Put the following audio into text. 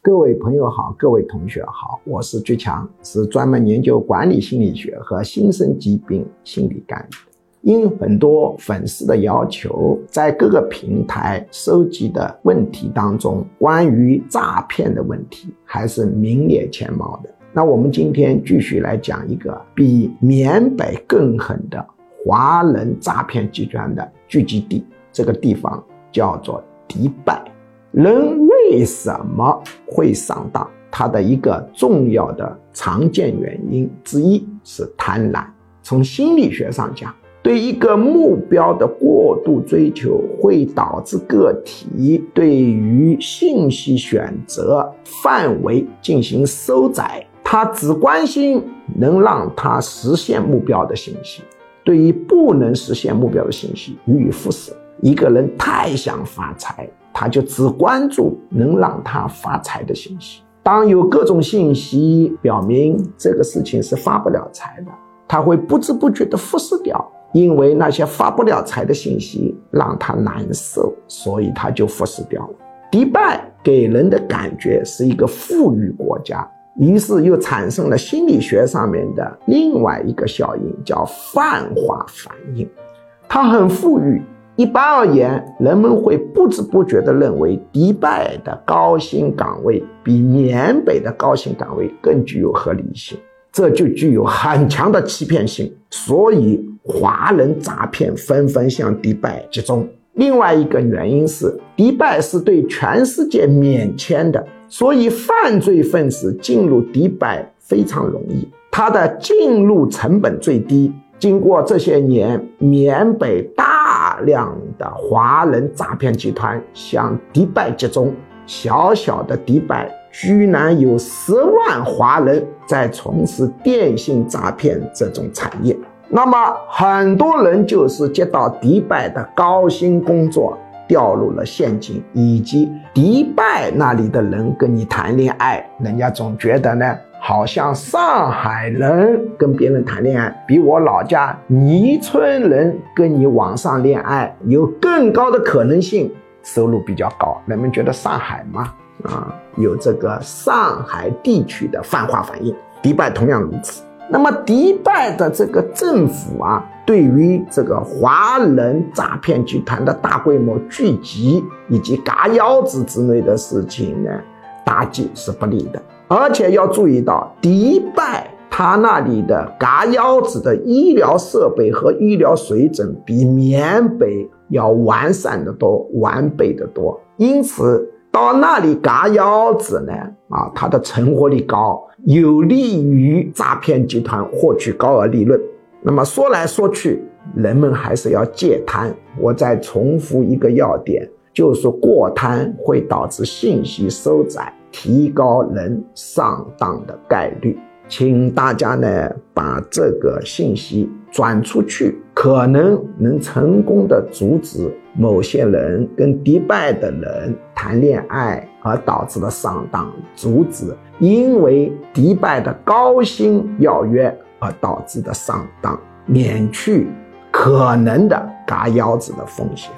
各位朋友好，各位同学好，我是居强，是专门研究管理心理学和新生疾病心理干预的。因很多粉丝的要求，在各个平台收集的问题当中，关于诈骗的问题还是名列前茅的。那我们今天继续来讲一个比缅北更狠的华人诈骗集团的聚集地，这个地方叫做迪拜。人为什么会上当？它的一个重要的常见原因之一是贪婪。从心理学上讲，对一个目标的过度追求会导致个体对于信息选择范围进行收窄，他只关心能让他实现目标的信息，对于不能实现目标的信息予以忽视。一个人太想发财。他就只关注能让他发财的信息。当有各种信息表明这个事情是发不了财的，他会不知不觉地忽视掉，因为那些发不了财的信息让他难受，所以他就忽视掉了。迪拜给人的感觉是一个富裕国家，于是又产生了心理学上面的另外一个效应，叫泛化反应。它很富裕。一般而言，人们会不知不觉地认为，迪拜的高薪岗位比缅北的高薪岗位更具有合理性，这就具有很强的欺骗性。所以，华人诈骗纷纷向迪拜集中。另外一个原因是，迪拜是对全世界免签的，所以犯罪分子进入迪拜非常容易，它的进入成本最低。经过这些年，缅北大。量的华人诈骗集团向迪拜集中，小小的迪拜居然有十万华人在从事电信诈骗这种产业。那么很多人就是接到迪拜的高薪工作，掉入了陷阱，以及迪拜那里的人跟你谈恋爱，人家总觉得呢。好像上海人跟别人谈恋爱，比我老家泥村人跟你网上恋爱有更高的可能性，收入比较高。人们觉得上海嘛，啊，有这个上海地区的泛化反应。迪拜同样如此。那么，迪拜的这个政府啊，对于这个华人诈骗集团的大规模聚集以及嘎腰子之类的事情呢，打击是不利的。而且要注意到，迪拜它那里的嘎腰子的医疗设备和医疗水准比缅北要完善的多、完备的多。因此，到那里嘎腰子呢，啊，它的成活率高，有利于诈骗集团获取高额利润。那么说来说去，人们还是要戒贪。我再重复一个要点，就是过贪会导致信息收窄。提高人上当的概率，请大家呢把这个信息转出去，可能能成功的阻止某些人跟迪拜的人谈恋爱而导致的上当，阻止因为迪拜的高薪邀约而导致的上当，免去可能的嘎腰子的风险。